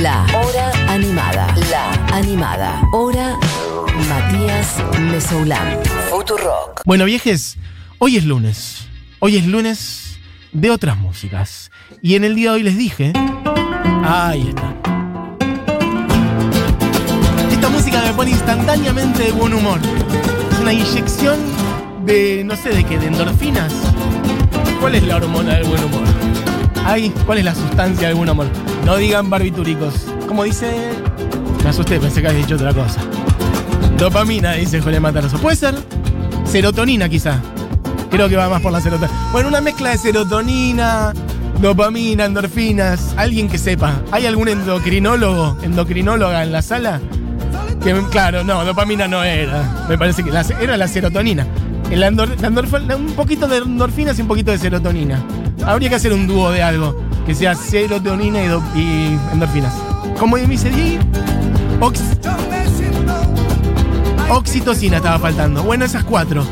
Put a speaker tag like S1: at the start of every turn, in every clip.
S1: La Hora Animada. La Animada. Hora Matías Mesoulán. Futurock.
S2: Bueno, viejes, hoy es lunes. Hoy es lunes de otras músicas. Y en el día de hoy les dije. Ahí está. Esta música me pone instantáneamente de buen humor. Es una inyección de. no sé de qué, de endorfinas. ¿Cuál es la hormona del buen humor? Ay, ¿cuál es la sustancia del buen humor? No digan barbitúricos. Como dice. Me asusté, pensé que habías dicho otra cosa. Dopamina, dice Julián Matarzo. ¿Puede ser? Serotonina, quizá. Creo que va más por la serotonina. Bueno, una mezcla de serotonina, dopamina, endorfinas. Alguien que sepa. ¿Hay algún endocrinólogo, endocrinóloga en la sala? Que, claro, no, dopamina no era. Me parece que la- era la serotonina. La endor- la endorf- un poquito de endorfinas y un poquito de serotonina. Habría que hacer un dúo de algo que sea serotonina y, y endorfinas. Como me dice Di, ox- oxitocina estaba faltando. Bueno, esas cuatro.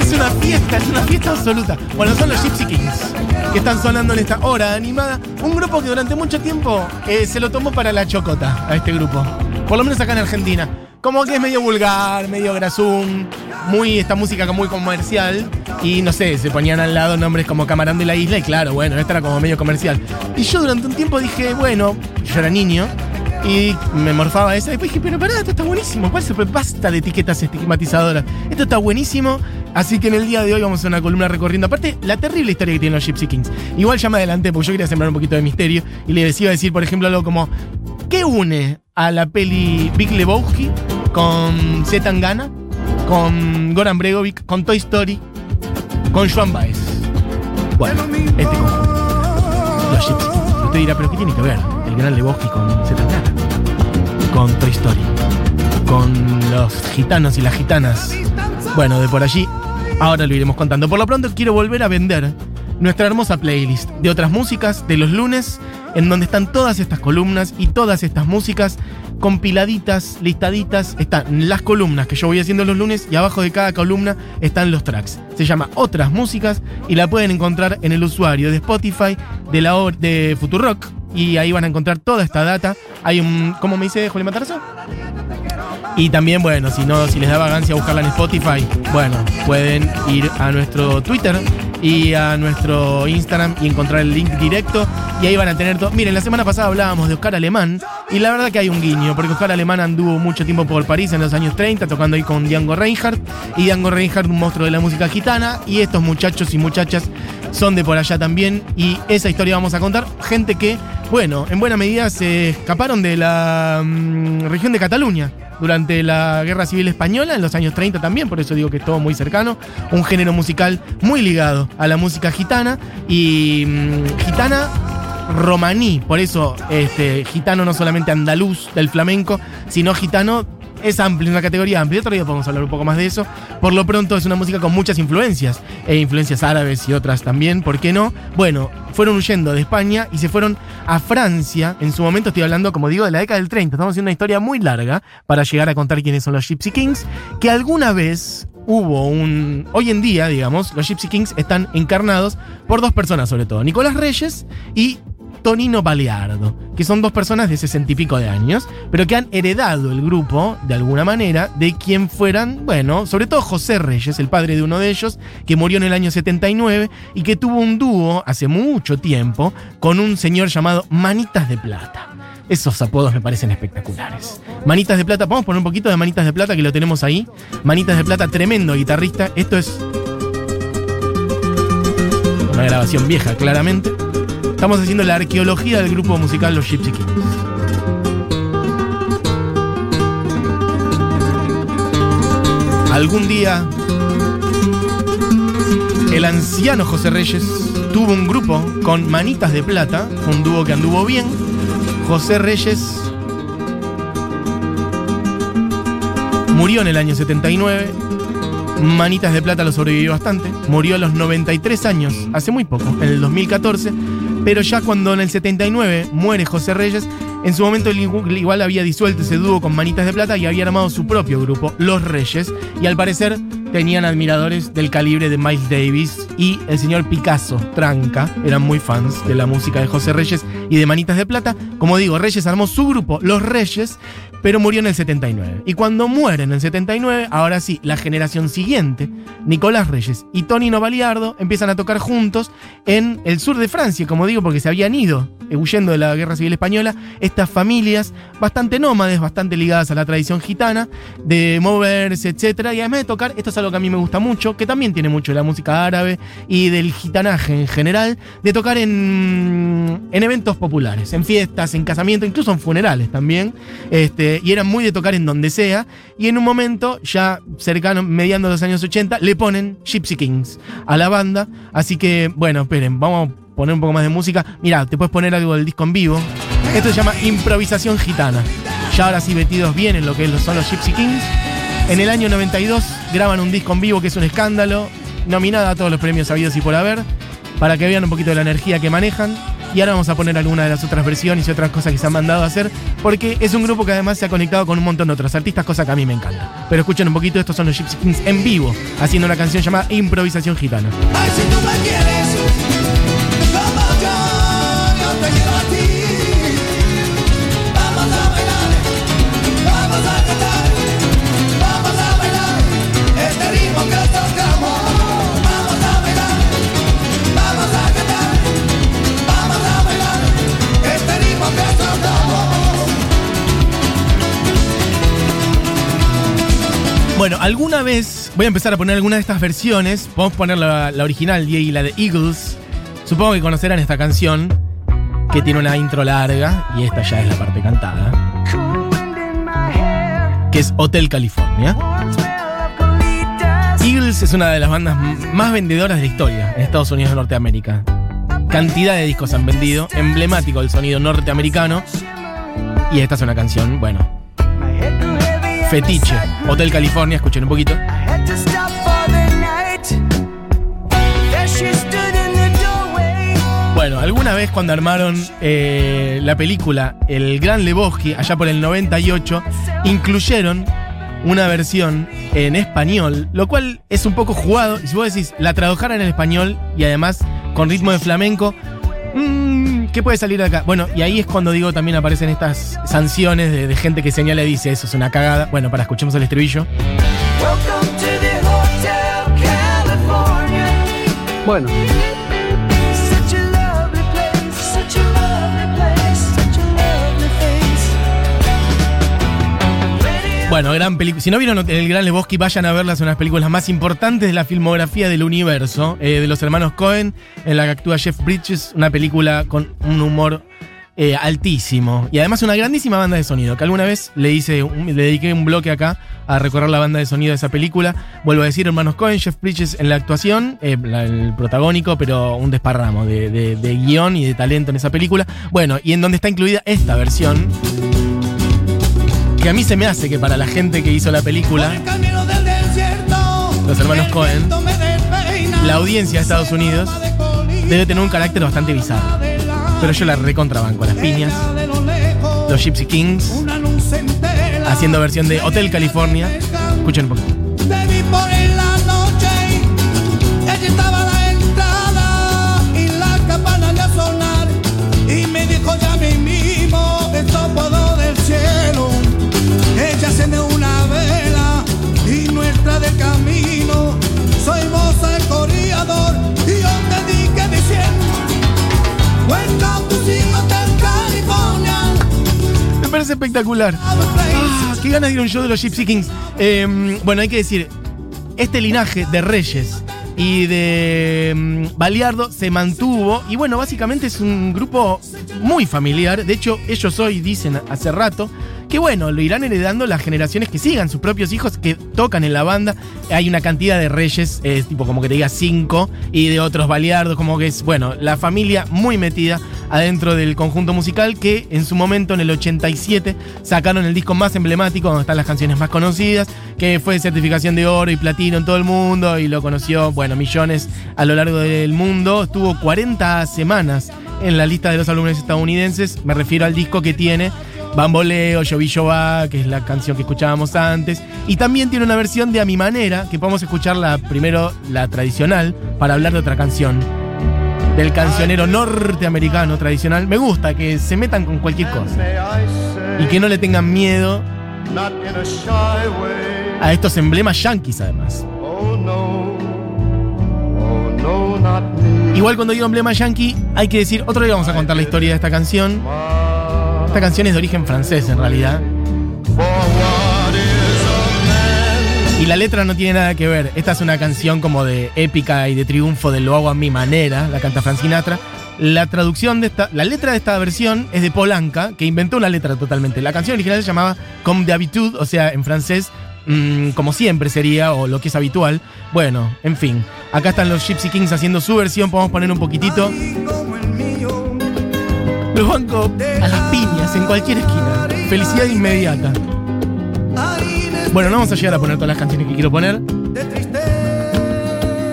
S2: Es una fiesta, es una fiesta absoluta. Bueno, son los Gypsy Kings que están sonando en esta hora animada. Un grupo que durante mucho tiempo eh, se lo tomó para la chocota a este grupo. Por lo menos acá en Argentina. Como que es medio vulgar, medio grasum, muy esta música muy comercial. Y no sé, se ponían al lado nombres como Camarón de la Isla y claro, bueno, esta era como medio comercial. Y yo durante un tiempo dije, bueno, yo era niño, y me morfaba esa. Y después dije, pero pará, esto está buenísimo. ¿Cuál se basta de etiquetas estigmatizadoras? Esto está buenísimo. Así que en el día de hoy vamos a hacer una columna recorriendo. Aparte, la terrible historia que tienen los Gypsy Kings. Igual ya me adelanté porque yo quería sembrar un poquito de misterio. Y les iba a decir, por ejemplo, algo como: ¿Qué une a la peli Big Lebowski con Z Tangana, con Goran Bregovic, con Toy Story, con Joan Baez? Bueno, este conjunto. Los Gypsy. Usted dirá, ¿pero qué tiene que ver el gran Lebowski con Z Tangana? con Toy Story, con los gitanos y las gitanas. Bueno, de por allí, ahora lo iremos contando. Por lo pronto quiero volver a vender nuestra hermosa playlist de otras músicas de los lunes, en donde están todas estas columnas y todas estas músicas compiladitas, listaditas. Están las columnas que yo voy haciendo los lunes y abajo de cada columna están los tracks. Se llama Otras Músicas y la pueden encontrar en el usuario de Spotify de la de Futurock y ahí van a encontrar toda esta data. Hay un. ¿Cómo me dice Julián Matarzo? Y también, bueno, si no, si les da vagancia buscarla en Spotify, bueno, pueden ir a nuestro Twitter y a nuestro Instagram y encontrar el link directo. Y ahí van a tener todo. Miren, la semana pasada hablábamos de Oscar Alemán. Y la verdad que hay un guiño, porque Oscar Alemán anduvo mucho tiempo por París en los años 30, tocando ahí con Django Reinhardt. Y Django Reinhardt, un monstruo de la música gitana. Y estos muchachos y muchachas son de por allá también. Y esa historia vamos a contar. Gente que, bueno, en buena medida se escaparon de la mm, región de Cataluña durante la Guerra Civil Española, en los años 30 también, por eso digo que es todo muy cercano. Un género musical muy ligado a la música gitana y mm, gitana romaní, por eso este, gitano no solamente andaluz del flamenco, sino gitano es amplio, una categoría amplia. Otro día podemos hablar un poco más de eso. Por lo pronto es una música con muchas influencias, e influencias árabes y otras también, ¿por qué no? Bueno, fueron huyendo de España y se fueron a Francia. En su momento estoy hablando, como digo, de la década del 30. Estamos haciendo una historia muy larga para llegar a contar quiénes son los Gypsy Kings, que alguna vez hubo un... Hoy en día, digamos, los Gypsy Kings están encarnados por dos personas sobre todo, Nicolás Reyes y Tonino Baleardo, que son dos personas de sesenta y pico de años, pero que han heredado el grupo, de alguna manera, de quien fueran, bueno, sobre todo José Reyes, el padre de uno de ellos, que murió en el año 79 y que tuvo un dúo hace mucho tiempo con un señor llamado Manitas de Plata. Esos apodos me parecen espectaculares. Manitas de Plata, podemos poner un poquito de Manitas de Plata que lo tenemos ahí. Manitas de Plata, tremendo guitarrista. Esto es una grabación vieja, claramente. Estamos haciendo la arqueología del grupo musical Los Gypsy Kings. Algún día, el anciano José Reyes tuvo un grupo con Manitas de Plata, un dúo que anduvo bien. José Reyes murió en el año 79. Manitas de Plata lo sobrevivió bastante. Murió a los 93 años, hace muy poco, en el 2014. Pero ya cuando en el 79 muere José Reyes, en su momento igual había disuelto ese dúo con Manitas de Plata y había armado su propio grupo, Los Reyes. Y al parecer tenían admiradores del calibre de Miles Davis y el señor Picasso, Tranca, eran muy fans de la música de José Reyes y de Manitas de Plata. Como digo, Reyes armó su grupo, Los Reyes, pero murió en el 79. Y cuando muere en el 79, ahora sí, la generación siguiente, Nicolás Reyes y Tonino Baliardo, empiezan a tocar juntos en el sur de Francia, como digo, porque se habían ido eh, huyendo de la Guerra Civil Española, estas familias bastante nómades, bastante ligadas a la tradición gitana, de moverse, etc. Y además de tocar, esto es algo que a mí me gusta mucho, que también tiene mucho la música árabe y del gitanaje en general, de tocar en, en eventos populares, en fiestas, en casamientos, incluso en funerales también. Este, y eran muy de tocar en donde sea. Y en un momento, ya cercano, mediando los años 80, le ponen Gypsy Kings a la banda. Así que, bueno, esperen, vamos a poner un poco más de música. Mira, te puedes poner algo del disco en vivo. Esto se llama improvisación gitana. Ya ahora sí metidos bien en lo que son los Gypsy Kings. En el año 92 graban un disco en vivo que es un escándalo, nominada a todos los premios habidos y por haber, para que vean un poquito de la energía que manejan. Y ahora vamos a poner alguna de las otras versiones y otras cosas que se han mandado a hacer, porque es un grupo que además se ha conectado con un montón de otros artistas, cosa que a mí me encanta. Pero escuchen un poquito, estos son los Gypsy Kings en vivo, haciendo una canción llamada Improvisación Gitana.
S3: Ay, si tú me quieres,
S2: alguna vez voy a empezar a poner alguna de estas versiones. Podemos poner la, la original y la de Eagles. Supongo que conocerán esta canción, que tiene una intro larga, y esta ya es la parte cantada, que es Hotel California. Eagles es una de las bandas más vendedoras de la historia en Estados Unidos de Norteamérica. Cantidad de discos han vendido, emblemático del sonido norteamericano. Y esta es una canción, bueno, fetiche. Hotel California, escuchen un poquito. Bueno, alguna vez cuando armaron eh, la película El Gran Lebowski, allá por el 98, incluyeron una versión en español, lo cual es un poco jugado. Y si vos decís, la tradujeran en español y además con ritmo de flamenco, mm, ¿qué puede salir de acá? Bueno, y ahí es cuando digo también aparecen estas sanciones de, de gente que señala y dice, eso es una cagada. Bueno, para escuchemos el estribillo.
S3: Welcome to the Hotel California.
S4: Bueno,
S2: Bueno, gran película. Si no vieron El Gran Lebowski, vayan a verlas. Son las películas más importantes de la filmografía del universo. eh, de los hermanos Cohen, en la que actúa Jeff Bridges. Una película con un humor eh, altísimo. Y además una grandísima banda de sonido. Que alguna vez le hice le dediqué un bloque acá a recorrer la banda de sonido de esa película. Vuelvo a decir, hermanos Cohen, Jeff Bridges en la actuación, eh, el protagónico, pero un desparramo de, de- de guion y de talento en esa película. Bueno, y en donde está incluida esta versión. Que a mí se me hace que para la gente que hizo la película, Los hermanos Cohen, la audiencia de Estados Unidos debe tener un carácter bastante bizarro. Pero yo la recontrabanco, las piñas, los Gypsy Kings, haciendo versión de Hotel California. Escuchen un poquito. Espectacular.
S3: our place."
S2: Ah, qué ganas de ir un show de los Gypsy Kings. Eh, bueno, hay que decir, este linaje de Reyes y de mm, Baliardo se mantuvo. Y bueno, básicamente es un grupo muy familiar. De hecho, ellos hoy dicen hace rato que bueno, lo irán heredando las generaciones que sigan, sus propios hijos que tocan en la banda. Hay una cantidad de Reyes, tipo como que te diga cinco, y de otros Baliardos, como que es, bueno, la familia muy metida adentro del conjunto musical que en su momento, en el 87, sacaron el disco más emblemático, donde están las canciones más conocidas, que fue certificación de oro y platino en todo el mundo, y lo conoció, bueno, millones a lo largo del mundo. Estuvo 40 semanas en la lista de los álbumes estadounidenses, me refiero al disco que tiene Bamboleo, Yovi Va, que es la canción que escuchábamos antes. Y también tiene una versión de A Mi Manera, que podemos escuchar la, primero la tradicional, para hablar de otra canción. Del cancionero norteamericano tradicional. Me gusta que se metan con cualquier cosa. Y que no le tengan miedo a estos emblemas yankees, además. Igual cuando digo emblema yankee, hay que decir, otro día vamos a contar la historia de esta canción. Esta canción es de origen francés en realidad. Y la letra no tiene nada que ver. Esta es una canción como de épica y de triunfo de lo hago a mi manera, la canta Frank Sinatra. La traducción de esta, la letra de esta versión es de Polanca, que inventó una letra totalmente. La canción original se llamaba Comme d'habitude, o sea, en francés, mm, como siempre sería, o lo que es habitual. Bueno, en fin. Acá están los Gypsy Kings haciendo su versión, podemos poner un poquitito. Los banco a las piñas en cualquier esquina. Felicidad inmediata. Bueno, no vamos a llegar a poner todas las canciones que quiero poner.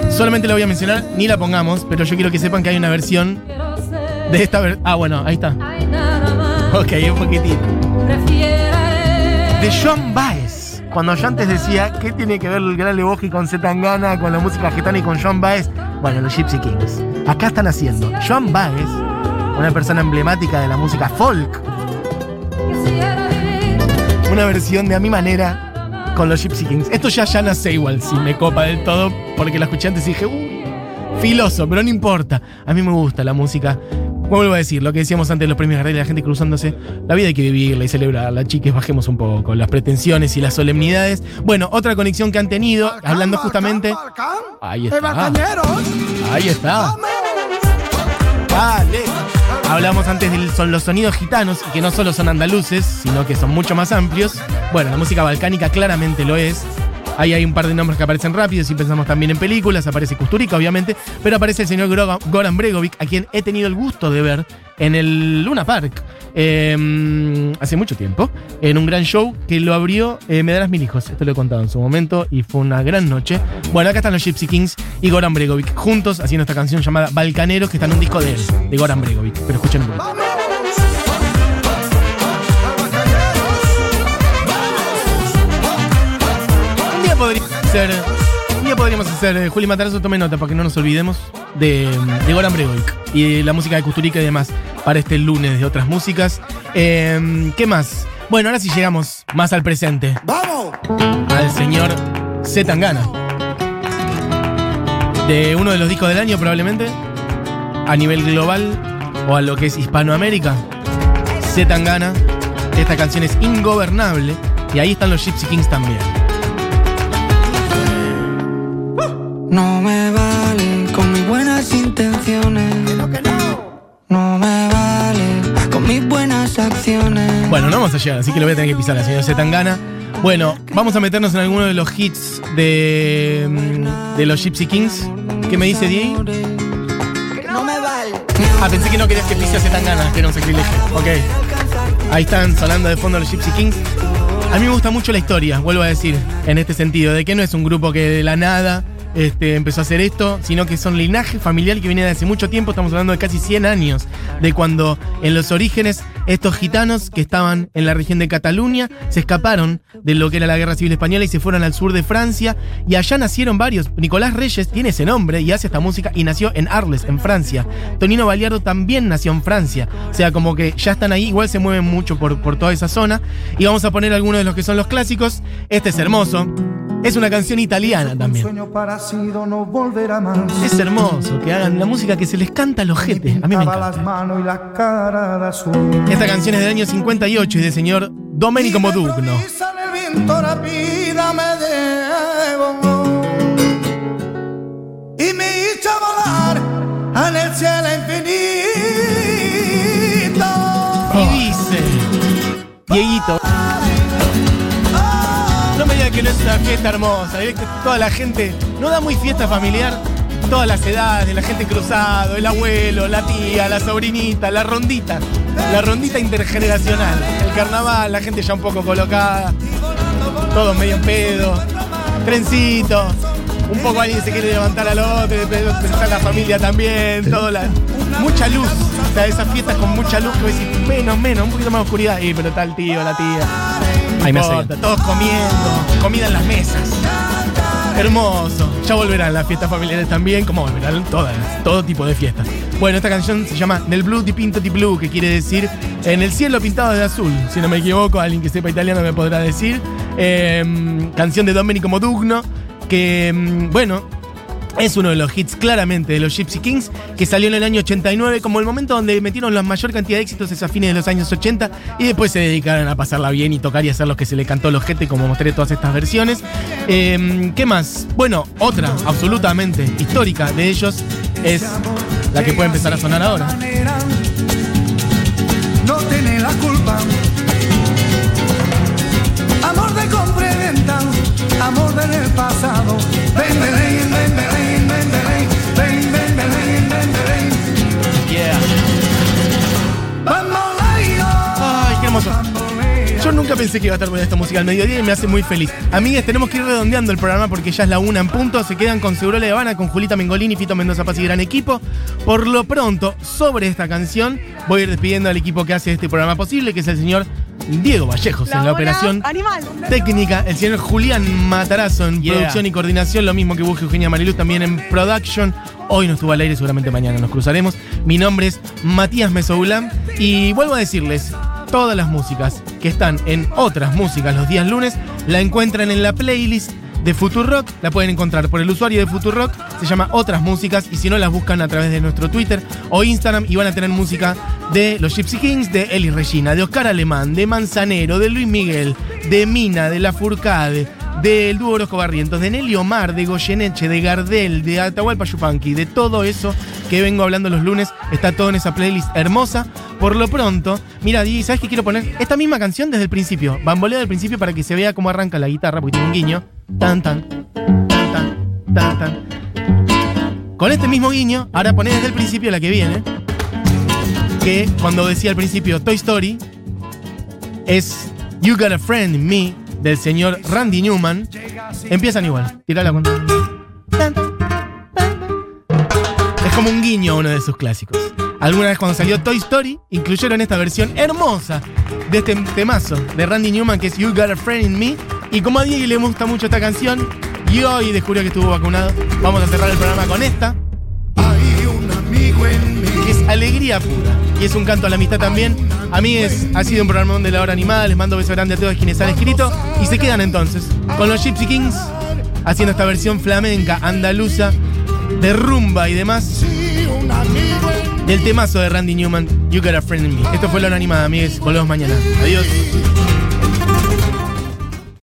S2: Solamente la voy a mencionar, ni la pongamos, pero yo quiero que sepan que hay una versión de esta versión. Ah, bueno, ahí está. Ok, un poquitito. De John Baez. Cuando yo antes decía, ¿qué tiene que ver el Gran Lebowski con Zetangana, con la música gitana y con John Baez? Bueno, los Gypsy Kings. Acá están haciendo John Baez, una persona emblemática de la música folk. Una versión de A Mi Manera con los Gypsy Kings. Esto ya ya no sé igual si me copa del todo, porque la escuché antes y dije, uy, filoso, pero no importa. A mí me gusta la música. Vuelvo a decir, lo que decíamos antes de los premios Gardel, la gente cruzándose. La vida hay que vivirla y celebrarla. Chiques, bajemos un poco las pretensiones y las solemnidades. Bueno, otra conexión que han tenido, hablando justamente. Ahí está. Ahí está. Vale. Hablamos antes de los sonidos gitanos y que no solo son andaluces, sino que son mucho más amplios. Bueno, la música balcánica claramente lo es. Ahí hay un par de nombres que aparecen rápido, si pensamos también en películas, aparece Kusturica, obviamente, pero aparece el señor Goran Bregovic, a quien he tenido el gusto de ver en el Luna Park em, hace mucho tiempo, en un gran show que lo abrió eh, Me darás mil hijos. Esto lo he contado en su momento y fue una gran noche. Bueno, acá están los Gypsy Kings y Goran Bregovic juntos haciendo esta canción llamada Balcaneros, que está en un disco de él, de Goran Bregovic. Pero escuchen un poco. Un día podríamos hacer, eh, Juli Matarazo, tome nota para que no nos olvidemos de, de Goran Bregovic y la música de Kusturica y demás para este lunes de otras músicas. Em, ¿Qué más? Bueno, ahora sí llegamos más al presente.
S3: ¡Vamos!
S2: Al señor Tangana. De uno de los discos del año, probablemente. A nivel global o a lo que es Hispanoamérica. Z Tangana. Esta canción es ingobernable. Y ahí están los Gypsy Kings también.
S4: No me vale con mis buenas intenciones. No me vale con mis buenas acciones.
S2: Bueno, no vamos a llegar, así que lo voy a tener que pisar al señor Zetangana. Bueno, vamos a meternos en alguno de los hits de, mm, de los Gypsy Kings. ¿Qué me dice Di?
S4: No me vale.
S2: Ah, pensé que no querías que pise a Zetangana, que era un sacrilegio. Ok. Ahí están sonando de fondo los Gypsy Kings. A mí me gusta mucho la historia, vuelvo a decir, en este sentido, de que no es un grupo que de la nada este, empezó a hacer esto, sino que son linaje familiar que viene de hace mucho tiempo, estamos hablando de casi 100 años, de cuando en los orígenes estos gitanos que estaban en la región de Cataluña se escaparon de lo que era la guerra civil española y se fueron al sur de Francia y allá nacieron varios. Nicolás Reyes tiene ese nombre y hace esta música y nació en Arles, en Francia. Tonino Baliardo también nació en Francia, o sea, como que ya están ahí, igual se mueven mucho por, por toda esa zona y vamos a poner algunos de los que son los clásicos. Este es hermoso. Es una canción italiana también. Es hermoso que hagan la música que se les canta a los jetes. A mí me encanta. Esta canción es del año 58 y del señor Domenico Modugno.
S3: Y me hizo volar en el cielo infinito.
S2: Y dice, Dieguito, no me digas que no es una fiesta hermosa, ¿ves que toda la gente, no da muy fiesta familiar, todas las edades, la gente cruzado, el abuelo, la tía, la sobrinita, la rondita, la rondita intergeneracional, el carnaval, la gente ya un poco colocada, todos medio en pedo, trencito, un poco alguien se quiere levantar al otro, está la familia también, todo la, mucha luz. O esas fiestas con mucha luz que decís, menos, menos, un poquito más oscuridad. Y pero está el tío, la tía.
S5: Ahí me hace
S2: Importa, todos comiendo, comida en las mesas. Hermoso. Ya volverán las fiestas familiares también, como volverán todas, todo tipo de fiestas. Bueno, esta canción se llama Nel blu di pinto di blu, que quiere decir en el cielo pintado de azul. Si no me equivoco, alguien que sepa italiano me podrá decir. Eh, canción de Domenico Modugno, que, mm, bueno, es uno de los hits claramente de los Gypsy Kings, que salió en el año 89 como el momento donde metieron la mayor cantidad de éxitos es a fines de los años 80 y después se dedicaron a pasarla bien y tocar y hacer lo que se le cantó los gente como mostré todas estas versiones. Eh, ¿Qué más? Bueno, otra absolutamente histórica de ellos es la que puede empezar a sonar ahora.
S3: No tiene la culpa. Amor de compra amor pasado.
S2: Yo nunca pensé que iba a estar con esta música al mediodía y me hace muy feliz. Amigues, tenemos que ir redondeando el programa porque ya es la una en punto. Se quedan con Seguro de Habana, con Julita Mengolini, Fito Mendoza Paz y gran equipo. Por lo pronto, sobre esta canción, voy a ir despidiendo al equipo que hace este programa posible, que es el señor Diego Vallejos en la operación
S6: Animal.
S2: técnica, el señor Julián Matarazo en
S5: Yeah.
S2: producción y coordinación, lo mismo que Buge Eugenia Mariluz también en production. Hoy no estuvo al aire, seguramente mañana nos cruzaremos. Mi nombre es Matías Mesoulam y vuelvo a decirles, todas las músicas que están en otras músicas los días lunes la encuentran en la playlist de Futurock, la pueden encontrar por el usuario de Futurock, se llama Otras Músicas y si no las buscan a través de nuestro Twitter o Instagram y van a tener música de los Gypsy Kings, de Eli Regina, de Oscar Alemán, de Manzanero, de Luis Miguel, de Mina, de La Furcade, del dúo Orozco Barrientos, de Nelly Omar, de Goyeneche, de Gardel, de Atahualpa Yupanqui, de todo eso que vengo hablando los lunes, está todo en esa playlist hermosa. Por lo pronto, mira, Di, ¿sabes qué quiero poner? Esta misma canción desde el principio, bambolea del principio para que se vea cómo arranca la guitarra, porque tiene un guiño. Tan, tan, tan, tan, tan, tan. Con este mismo guiño, ahora poné desde el principio la que viene, que cuando decía al principio Toy Story, es You Got a Friend in Me del señor Randy Newman. Empiezan igual. Tirala con. Es como un guiño a uno de sus clásicos. Alguna vez cuando salió Toy Story, incluyeron esta versión hermosa de este temazo de Randy Newman que es You Got a Friend in Me. Y como a Diego le gusta mucho esta canción, y hoy descubrió que estuvo vacunado, vamos a cerrar el programa con esta
S3: Hay un amigo en mí.
S2: Alegría pura. Y es un canto a la amistad también. A mí es, ha sido un programa de la hora animada. Les mando beso grande a todos quienes han escrito. Y se quedan entonces con los Gypsy Kings haciendo esta versión flamenca, andaluza, de rumba y demás del temazo de Randy Newman, You Got a Friend in Me. Esto fue la hora animada, amigos. Volvemos mañana. Adiós.